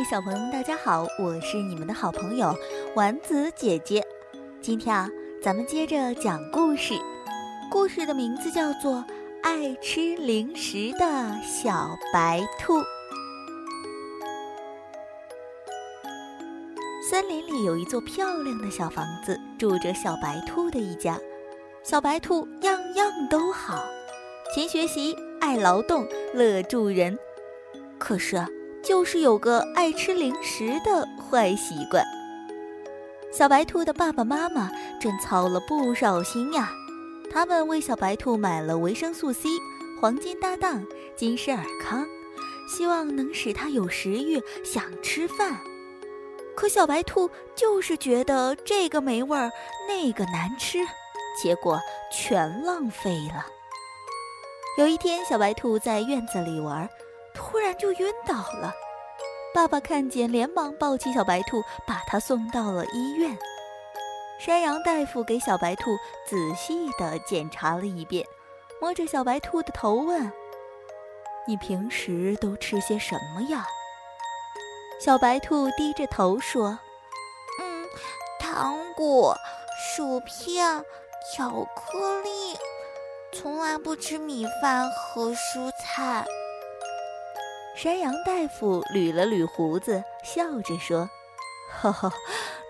位小朋友，大家好，我是你们的好朋友丸子姐姐。今天啊，咱们接着讲故事，故事的名字叫做《爱吃零食的小白兔》。森林里有一座漂亮的小房子，住着小白兔的一家。小白兔样样都好，勤学习，爱劳动，乐助人。可是，就是有个爱吃零食的坏习惯。小白兔的爸爸妈妈真操了不少心呀，他们为小白兔买了维生素 C、黄金搭档、金士尔康，希望能使它有食欲，想吃饭。可小白兔就是觉得这个没味儿，那个难吃，结果全浪费了。有一天，小白兔在院子里玩，突然就晕倒了。爸爸看见，连忙抱起小白兔，把它送到了医院。山羊大夫给小白兔仔细地检查了一遍，摸着小白兔的头问：“你平时都吃些什么呀？”小白兔低着头说：“嗯，糖果、薯片、巧克力，从来不吃米饭和蔬菜。”山羊大夫捋了捋胡子，笑着说：“哈哈，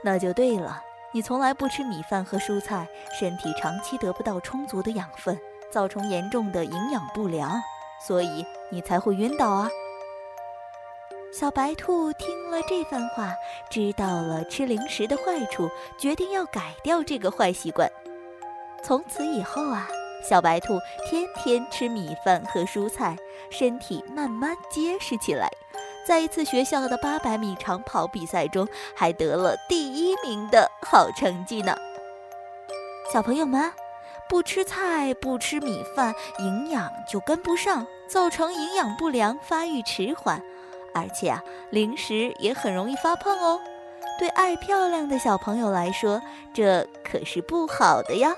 那就对了。你从来不吃米饭和蔬菜，身体长期得不到充足的养分，造成严重的营养不良，所以你才会晕倒啊。”小白兔听了这番话，知道了吃零食的坏处，决定要改掉这个坏习惯。从此以后啊，小白兔天天吃米饭和蔬菜，身体慢慢结实起来。在一次学校的八百米长跑比赛中，还得了第一名的好成绩呢。小朋友们，不吃菜、不吃米饭，营养就跟不上，造成营养不良、发育迟缓。而且啊，零食也很容易发胖哦。对爱漂亮的小朋友来说，这可是不好的呀。